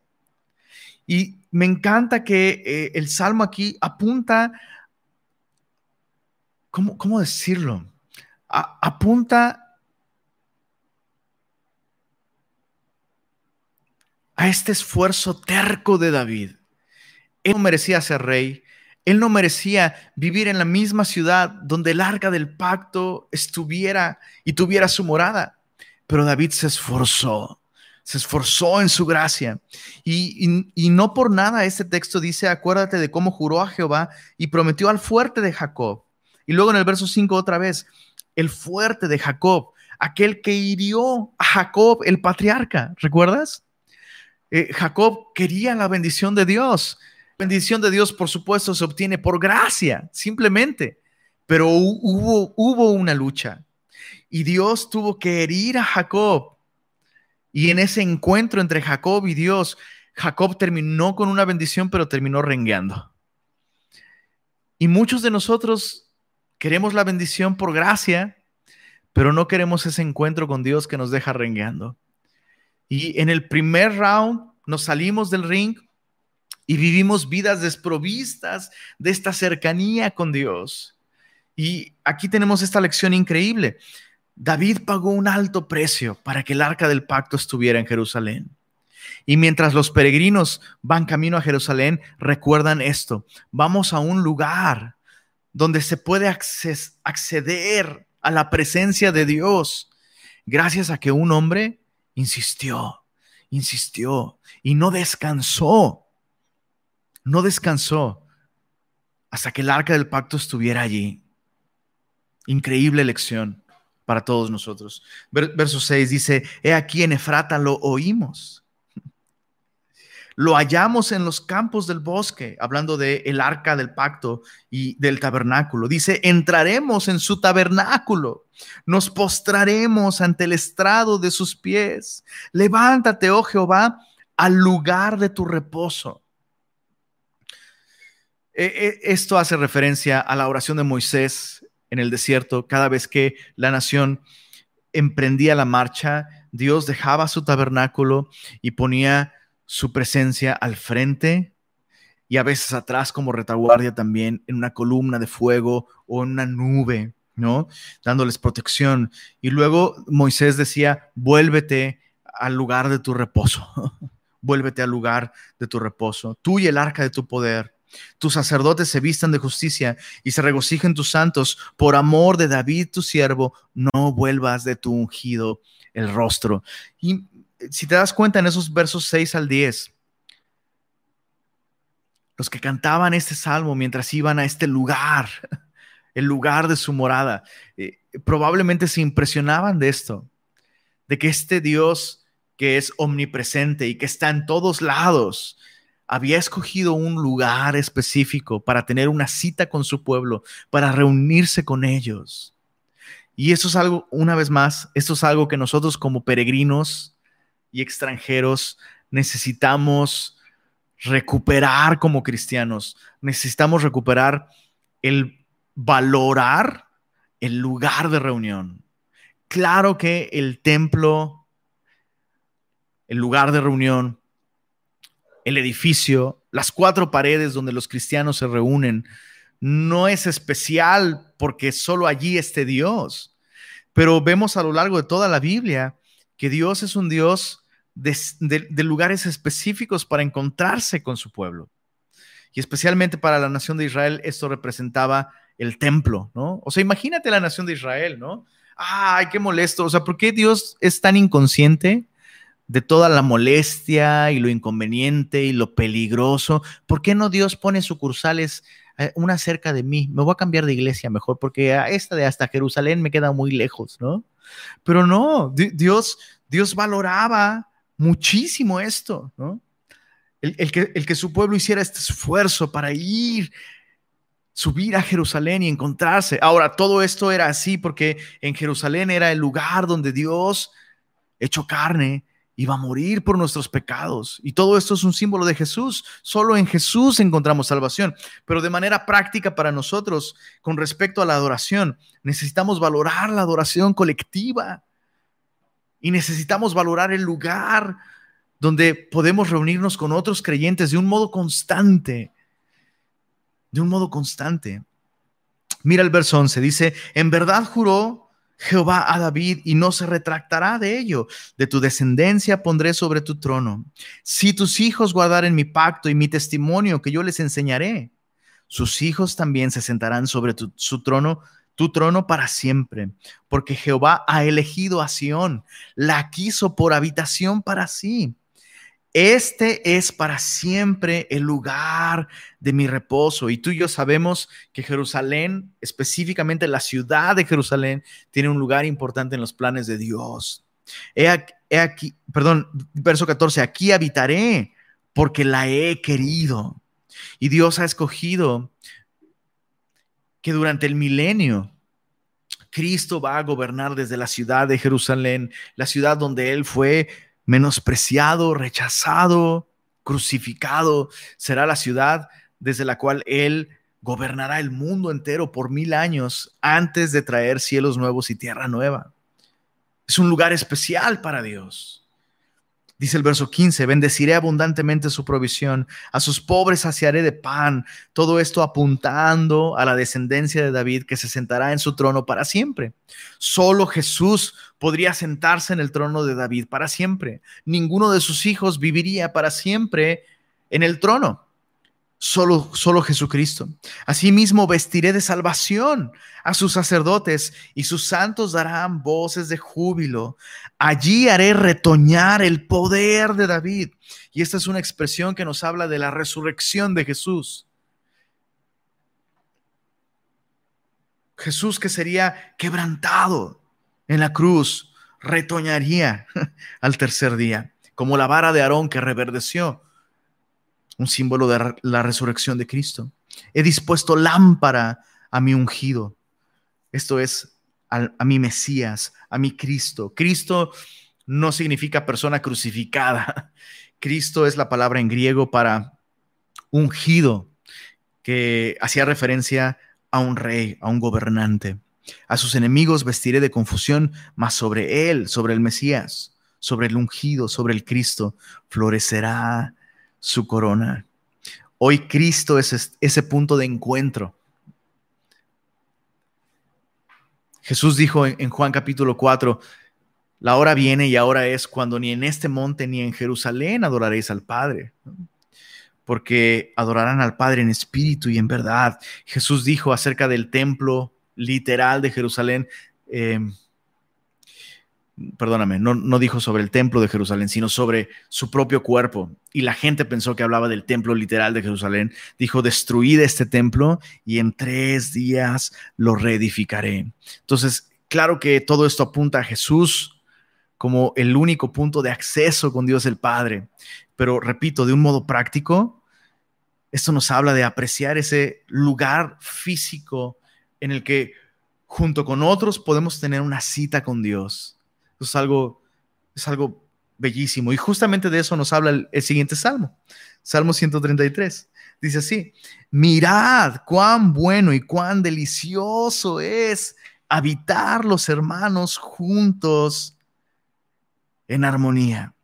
Y me encanta que eh, el Salmo aquí apunta, ¿cómo, cómo decirlo? apunta a este esfuerzo terco de David. Él no merecía ser rey, él no merecía vivir en la misma ciudad donde el arca del pacto estuviera y tuviera su morada, pero David se esforzó, se esforzó en su gracia. Y, y, no por nada este texto dice, acuérdate de cómo juró a Jehová y prometió al fuerte de Jacob. Y luego en el verso 5 otra vez, el fuerte de Jacob, aquel que hirió a Jacob, el patriarca, ¿recuerdas? Eh, Jacob quería la bendición de Dios. La bendición de Dios, por supuesto, se obtiene por gracia, simplemente. Pero hubo, hubo una lucha. Y Dios tuvo que herir a Jacob. Y en ese encuentro entre Jacob y Dios, Jacob terminó con una bendición, pero terminó rengueando. Y muchos de nosotros queremos la bendición por gracia, pero no queremos ese encuentro con Dios que nos deja rengueando. Y en el primer round nos salimos del ring y vivimos vidas desprovistas de esta cercanía con Dios. Y aquí tenemos esta lección increíble. David pagó un alto precio para que el arca del pacto estuviera en Jerusalén. Y mientras los peregrinos van camino a Jerusalén, recuerdan esto. Vamos a un lugar donde se puede acceder a la presencia de Dios gracias a que un hombre insistió, insistió y no descansó. No descansó hasta que el arca del pacto estuviera allí. Increíble lección para todos nosotros. Verso 6 dice, he aquí en Efrata lo oímos. Lo hallamos en los campos del bosque, hablando de el arca del pacto y del tabernáculo. Dice, entraremos en su tabernáculo, nos postraremos ante el estrado de sus pies. Levántate, oh Jehová, al lugar de tu reposo. E, e, esto hace referencia a la oración de Moisés en el desierto, cada vez que la nación emprendía la marcha, Dios dejaba su tabernáculo y ponía su presencia al frente y a veces atrás como retaguardia también en una columna de fuego o en una nube, ¿no? Dándoles protección. Y luego Moisés decía, vuélvete al lugar de tu reposo, (laughs) vuélvete al lugar de tu reposo, tú y el arca de tu poder. Tus sacerdotes se vistan de justicia y se regocijen tus santos. Por amor de David, tu siervo, no vuelvas de tu ungido el rostro. Y si te das cuenta en esos versos 6 al 10, los que cantaban este salmo mientras iban a este lugar, (laughs) el lugar de su morada, eh, probablemente se impresionaban de esto, de que este Dios que es omnipresente y que está en todos lados, había escogido un lugar específico para tener una cita con su pueblo, para reunirse con ellos. Y eso es algo, una vez más, esto es algo que nosotros como peregrinos y extranjeros necesitamos recuperar como cristianos. Necesitamos recuperar el valorar el lugar de reunión. Claro que el templo, el lugar de reunión, el edificio, las cuatro paredes donde los cristianos se reúnen, no es especial porque solo allí esté Dios. Pero vemos a lo largo de toda la Biblia que Dios es un Dios de, lugares específicos para encontrarse con su pueblo. Y especialmente para la nación de Israel, esto representaba el templo, ¿no? O sea, imagínate la nación de Israel, ¿no? Ay, qué molesto. O sea, ¿por qué Dios es tan inconsciente de toda la molestia y lo inconveniente y lo peligroso, ¿por qué no Dios pone sucursales eh, una cerca de mí? Me voy a cambiar de iglesia mejor porque a esta de hasta Jerusalén me queda muy lejos, ¿no? Pero no, Dios, Dios valoraba muchísimo esto, ¿no? El, que, el que su pueblo hiciera este esfuerzo para ir, subir a Jerusalén y encontrarse. Ahora, todo esto era así porque en Jerusalén era el lugar donde Dios, hecho carne, iba a morir por nuestros pecados. Y todo esto es un símbolo de Jesús. Solo en Jesús encontramos salvación. Pero de manera práctica para nosotros, con respecto a la adoración, necesitamos valorar la adoración colectiva. Y necesitamos valorar el lugar donde podemos reunirnos con otros creyentes de un modo constante. De un modo constante. Mira el verso 11, dice, en verdad juró Jehová a David y no se retractará de ello. De tu descendencia pondré sobre tu trono. Si tus hijos guardaren mi pacto y mi testimonio que yo les enseñaré, sus hijos también se sentarán sobre tu, su trono, tu trono para siempre, porque Jehová ha elegido a Sión, la quiso por habitación para sí este es para siempre el lugar de mi reposo. Y tú y yo sabemos que Jerusalén, específicamente la ciudad de Jerusalén, tiene un lugar importante en los planes de Dios. He aquí, perdón, verso 14, aquí habitaré porque la he querido. Y Dios ha escogido que durante el milenio Cristo va a gobernar desde la ciudad de Jerusalén, la ciudad donde Él fue menospreciado, rechazado, crucificado. Será la ciudad desde la cual Él gobernará el mundo entero por mil años antes de traer cielos nuevos y tierra nueva. Es un lugar especial para Dios. Dice el verso 15, bendeciré abundantemente su provisión, a sus pobres saciaré de pan, todo esto apuntando a la descendencia de David que se sentará en su trono para siempre. Solo Jesús podría sentarse en el trono de David para siempre. Ninguno de sus hijos viviría para siempre en el trono solo, solo Jesucristo. Asimismo, vestiré de salvación a sus sacerdotes y sus santos darán voces de júbilo. Allí haré retoñar el poder de David. Y esta es una expresión que nos habla de la resurrección de Jesús. Jesús que sería quebrantado en la cruz, retoñaría (laughs) al tercer día, como la vara de Aarón que reverdeció un símbolo de la resurrección de Cristo. He dispuesto lámpara a mi ungido. Esto es a, mi Mesías, a mi Cristo. Cristo no significa persona crucificada. (laughs) Cristo es la palabra en griego para ungido, que hacía referencia a un rey, a un gobernante. A sus enemigos vestiré de confusión, mas sobre él, sobre el Mesías, sobre el ungido, sobre el Cristo, florecerá su corona. Hoy Cristo es ese punto de encuentro. Jesús dijo en Juan capítulo 4, la hora viene y ahora es cuando ni en este monte ni en Jerusalén adoraréis al Padre, porque adorarán al Padre en espíritu y en verdad. Jesús dijo acerca del templo literal de Jerusalén, eh, perdóname, no, no, dijo sobre el templo de Jerusalén, sino sobre su propio cuerpo. Y la gente pensó que hablaba del templo literal de Jerusalén. Dijo, destruid este templo y en tres días lo reedificaré. Entonces, claro que todo esto apunta a Jesús como el único punto de acceso con Dios el Padre. Pero repito, de un modo práctico, esto nos habla de apreciar ese lugar físico en el que junto con otros podemos tener una cita con Dios es algo, es algo bellísimo. Y justamente de eso nos habla el, el siguiente salmo, Salmo 133. Dice así, mirad cuán bueno y cuán delicioso es habitar los hermanos juntos en armonía.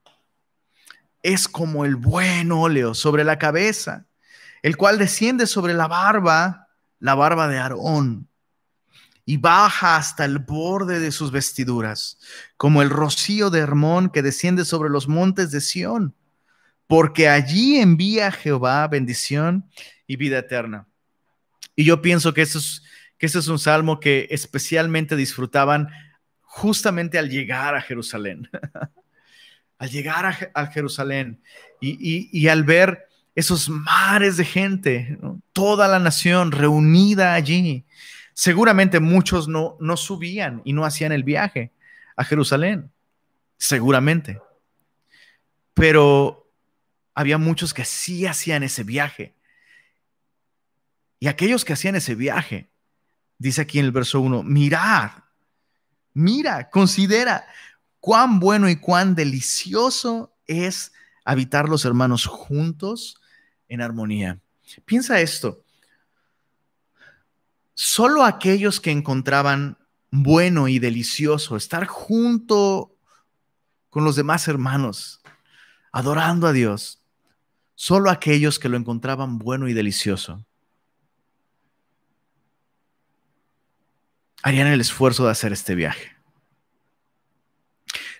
Es como el buen óleo sobre la cabeza, el cual desciende sobre la barba, la barba de Aarón y baja hasta el borde de sus vestiduras, como el rocío de Hermón que desciende sobre los montes de Sión, porque allí envía Jehová bendición y vida eterna. Y yo pienso que eso es, que es un salmo que especialmente disfrutaban justamente al llegar a Jerusalén, (laughs) al llegar a, Jerusalén y, al ver esos mares de gente, toda la nación reunida allí Seguramente muchos no, no subían y no hacían el viaje a Jerusalén, seguramente. Pero había muchos que sí hacían ese viaje. Y aquellos que hacían ese viaje, dice aquí en el verso 1, mirad, mira, considera cuán bueno y cuán delicioso es habitar los hermanos juntos en armonía. Piensa esto, solo aquellos que encontraban bueno y delicioso estar junto con los demás hermanos, adorando a Dios, solo aquellos que lo encontraban bueno y delicioso, harían el esfuerzo de hacer este viaje.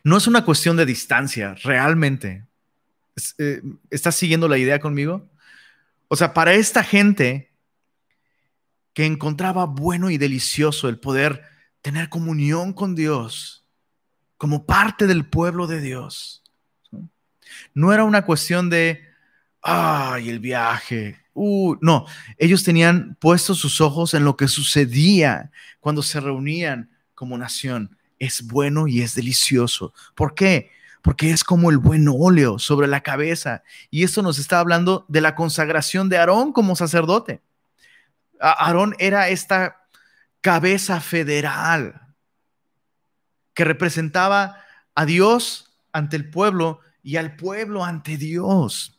No es una cuestión de distancia, realmente. Eh, ¿Estás siguiendo la idea conmigo? O sea, para esta gente, que encontraba bueno y delicioso el poder tener comunión con Dios como parte del pueblo de Dios. No era una cuestión de, ay, el viaje. Uh, no, ellos tenían puestos sus ojos en lo que sucedía cuando se reunían como nación. Es bueno y es delicioso. ¿Por qué? Porque es como el buen óleo sobre la cabeza. Y esto nos está hablando de la consagración de Aarón como sacerdote. Aarón era esta cabeza federal que representaba a Dios ante el pueblo y al pueblo ante Dios.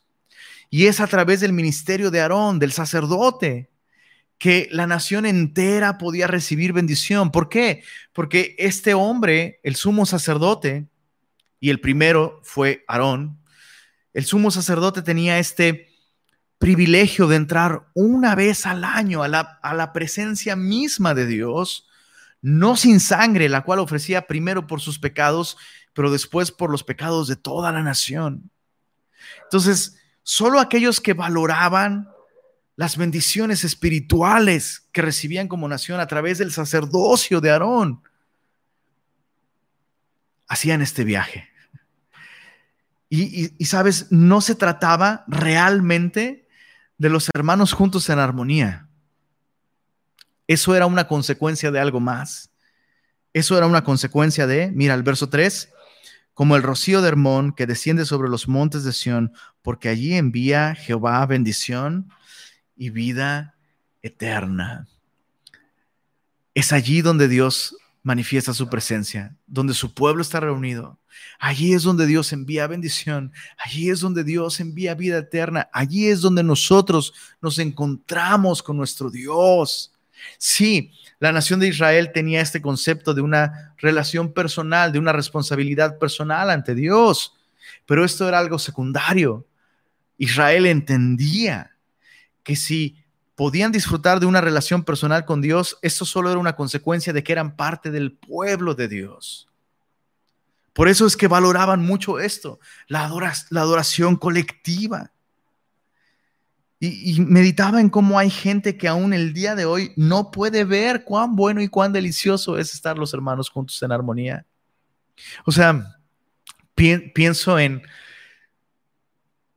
Y es a través del ministerio de Aarón, del sacerdote, que la nación entera podía recibir bendición. ¿Por qué? Porque este hombre, el sumo sacerdote, y el primero fue Aarón, el sumo sacerdote tenía este privilegio de entrar una vez al año a la, presencia misma de Dios, no sin sangre, la cual ofrecía primero por sus pecados, pero después por los pecados de toda la nación. Entonces, solo aquellos que valoraban las bendiciones espirituales que recibían como nación a través del sacerdocio de Aarón, hacían este viaje. Y, sabes, no se trataba realmente de los hermanos juntos en armonía. Eso era una consecuencia de algo más. Eso era una consecuencia de, mira el verso 3, como el rocío de Hermón que desciende sobre los montes de Sión, porque allí envía Jehová bendición y vida eterna. Es allí donde Dios manifiesta su presencia, donde su pueblo está reunido. Allí es donde Dios envía bendición, allí es donde Dios envía vida eterna, allí es donde nosotros nos encontramos con nuestro Dios. Sí, la nación de Israel tenía este concepto de una relación personal, de una responsabilidad personal ante Dios, pero esto era algo secundario. Israel entendía que si podían disfrutar de una relación personal con Dios, esto solo era una consecuencia de que eran parte del pueblo de Dios. Por eso es que valoraban mucho esto, la, adoración colectiva. Y, meditaba en cómo hay gente que aún el día de hoy no puede ver cuán bueno y cuán delicioso es estar los hermanos juntos en armonía. O sea, pienso en,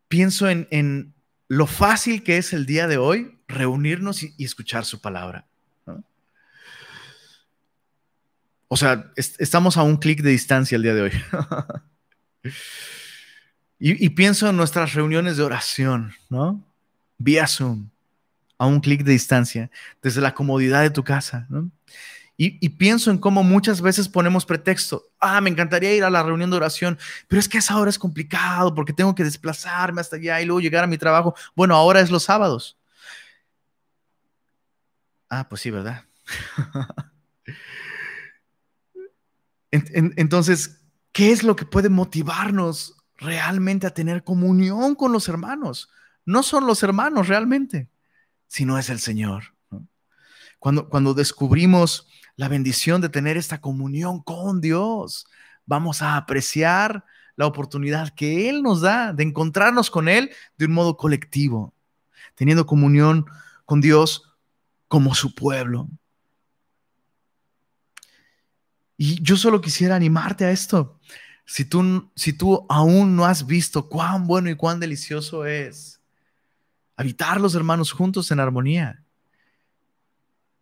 pienso en, lo fácil que es el día de hoy reunirnos y, escuchar su palabra. O sea, estamos a un clic de distancia el día de hoy. (laughs) y, y pienso en nuestras reuniones de oración, ¿no? vía Zoom, a un clic de distancia, desde la comodidad de tu casa. Y, pienso en cómo muchas veces ponemos pretexto. Ah, me encantaría ir a la reunión de oración, pero es que esa hora es complicado porque tengo que desplazarme hasta allá y luego llegar a mi trabajo. Bueno, ahora es los sábados. Ah, pues sí, ¿verdad? (laughs) Entonces, ¿qué es lo que puede motivarnos realmente a tener comunión con los hermanos? no son los hermanos realmente, sino es el Señor. Cuando, cuando descubrimos la bendición de tener esta comunión con Dios, vamos a apreciar la oportunidad que Él nos da de encontrarnos con Él de un modo colectivo, teniendo comunión con Dios como su pueblo. Y yo solo quisiera animarte a esto. Si tú, si tú aún no has visto cuán bueno y cuán delicioso es habitar los hermanos juntos en armonía.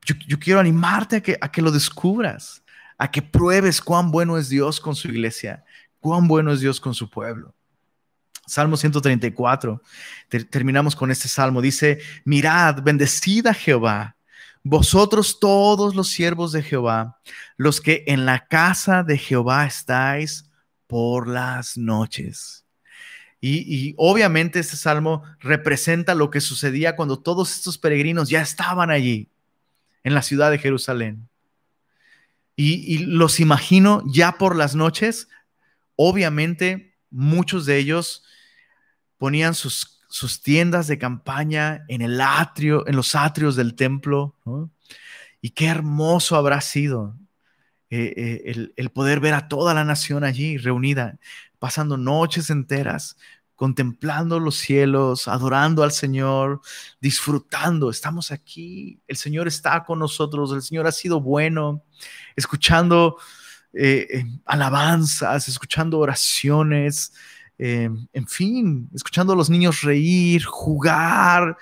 Yo, quiero animarte a que, a que lo descubras, a que pruebes cuán bueno es Dios con su iglesia, cuán bueno es Dios con su pueblo. Salmo 134, terminamos con este salmo, dice, mirad, bendecida Jehová, vosotros todos los siervos de Jehová, los que en la casa de Jehová estáis por las noches. Y, obviamente este salmo representa lo que sucedía cuando todos estos peregrinos ya estaban allí, en la ciudad de Jerusalén. Y, los imagino ya por las noches, obviamente muchos de ellos ponían sus, sus tiendas de campaña en el atrio, en los atrios del templo, Y qué hermoso habrá sido eh, eh, el, poder ver a toda la nación allí reunida pasando noches enteras, contemplando los cielos, adorando al Señor, disfrutando. Estamos aquí, el Señor está con nosotros, el Señor ha sido bueno, escuchando eh, alabanzas, escuchando oraciones, eh, en fin, escuchando a los niños reír, jugar.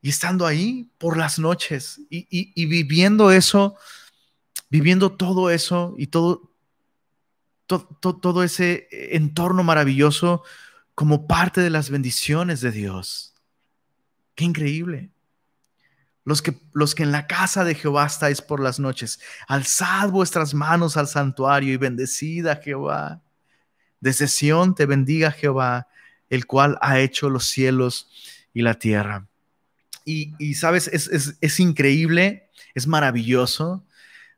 Y estando ahí por las noches y viviendo eso, viviendo todo eso y todo, todo ese entorno maravilloso como parte de las bendiciones de Dios. Qué increíble. Los que, los que en la casa de Jehová estáis por las noches, alzad vuestras manos al santuario y bendecida Jehová. Desde Sión te bendiga Jehová, el cual ha hecho los cielos y la tierra. Y, sabes, es, es increíble, es maravilloso.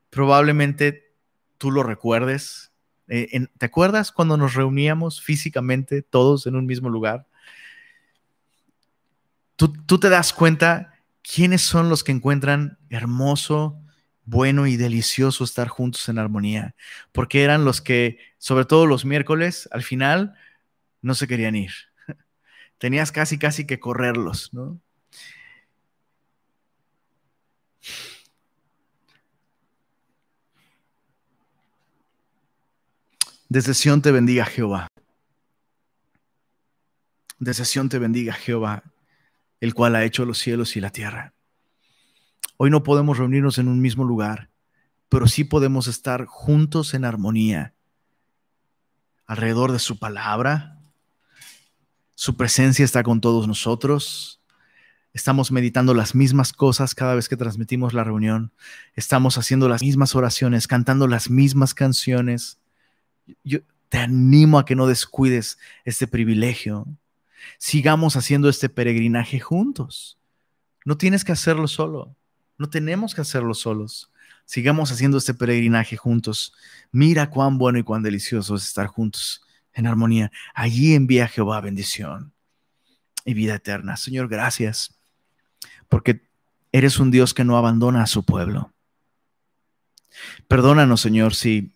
Probablemente tú lo recuerdes, eh, ¿Te acuerdas cuando nos reuníamos físicamente todos en un mismo lugar? Tú, tú te das cuenta quiénes son los que encuentran hermoso, bueno y delicioso estar juntos en armonía, porque eran los que, sobre todo los miércoles, al final no se querían ir. (laughs) Tenías casi, casi que correrlos, ¿no? Desde Sión te bendiga Jehová. Desde Sión te bendiga Jehová, el cual ha hecho los cielos y la tierra. Hoy no podemos reunirnos en un mismo lugar, pero sí podemos estar juntos en armonía, alrededor de su palabra. Su presencia está con todos nosotros. Estamos meditando las mismas cosas cada vez que transmitimos la reunión. Estamos haciendo las mismas oraciones, cantando las mismas canciones. Yo te animo a que no descuides este privilegio. Sigamos haciendo este peregrinaje juntos. No tienes que hacerlo solo. No tenemos que hacerlo solos. Sigamos haciendo este peregrinaje juntos. Mira cuán bueno y cuán delicioso es estar juntos en armonía. Allí envía Jehová bendición y vida eterna. Señor, gracias porque eres un Dios que no abandona a su pueblo. Perdónanos, Señor, si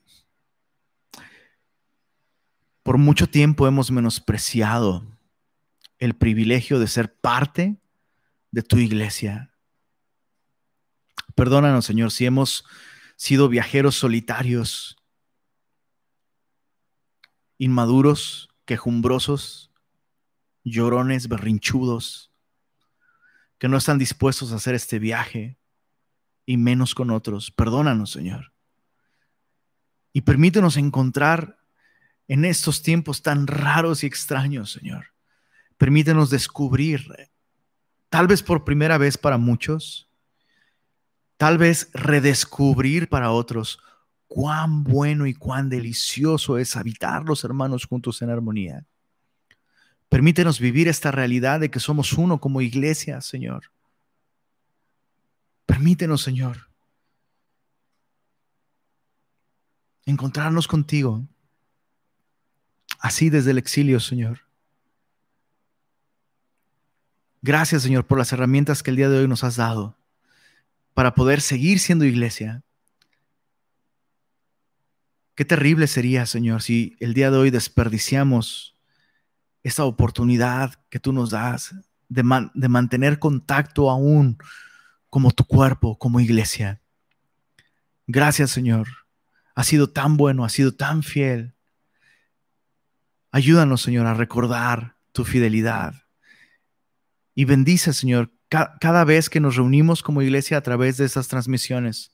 por mucho tiempo hemos menospreciado el privilegio de ser parte de tu iglesia. Perdónanos, Señor, si hemos sido viajeros solitarios, inmaduros, quejumbrosos, llorones, berrinchudos que no están dispuestos a hacer este viaje y menos con otros. Perdónanos, Señor. Y permítenos encontrar en estos tiempos tan raros y extraños, Señor. Permítenos descubrir, tal vez por primera vez para muchos, tal vez redescubrir para otros cuán bueno y cuán delicioso es habitar los hermanos juntos en armonía. Permítenos vivir esta realidad de que somos uno como iglesia, Señor. Permítenos, Señor, encontrarnos contigo, así desde el exilio, Señor. Gracias, Señor, por las herramientas que el día de hoy nos has dado para poder seguir siendo iglesia. Qué terrible sería, Señor, si el día de hoy desperdiciamos esta oportunidad que tú nos das de, de mantener contacto aún como tu cuerpo, como iglesia. Gracias, Señor. Ha sido tan bueno, ha sido tan fiel. Ayúdanos, Señor, a recordar tu fidelidad. Y bendice, Señor, cada vez que nos reunimos como iglesia a través de estas transmisiones.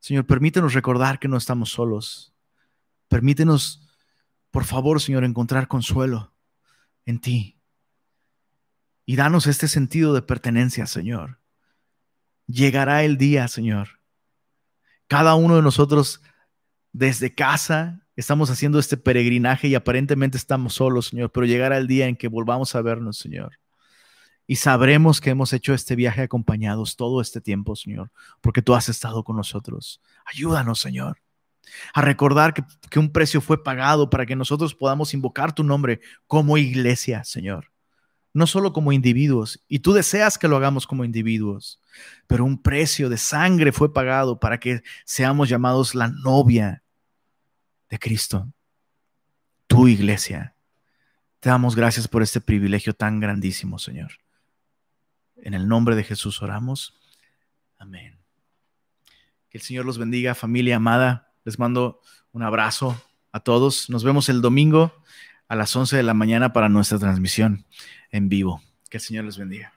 Señor, permítenos recordar que no estamos solos. Permítenos, por favor, Señor, encontrar consuelo en ti. Y danos este sentido de pertenencia, Señor. Llegará el día, Señor. Cada uno de nosotros desde casa estamos haciendo este peregrinaje y aparentemente estamos solos, Señor, pero llegará el día en que volvamos a vernos, Señor. Y sabremos que hemos hecho este viaje acompañados todo este tiempo, Señor, porque tú has estado con nosotros. Ayúdanos, Señor a recordar que, un precio fue pagado para que nosotros podamos invocar tu nombre como iglesia, Señor. No solo como individuos, y tú deseas que lo hagamos como individuos, pero un precio de sangre fue pagado para que seamos llamados la novia de Cristo, tu iglesia. Te damos gracias por este privilegio tan grandísimo, Señor. En el nombre de Jesús oramos. Amén. Que el Señor los bendiga, familia amada. Les mando un abrazo a todos. Nos vemos el domingo a las 11 de la mañana para nuestra transmisión en vivo. Que el Señor les bendiga.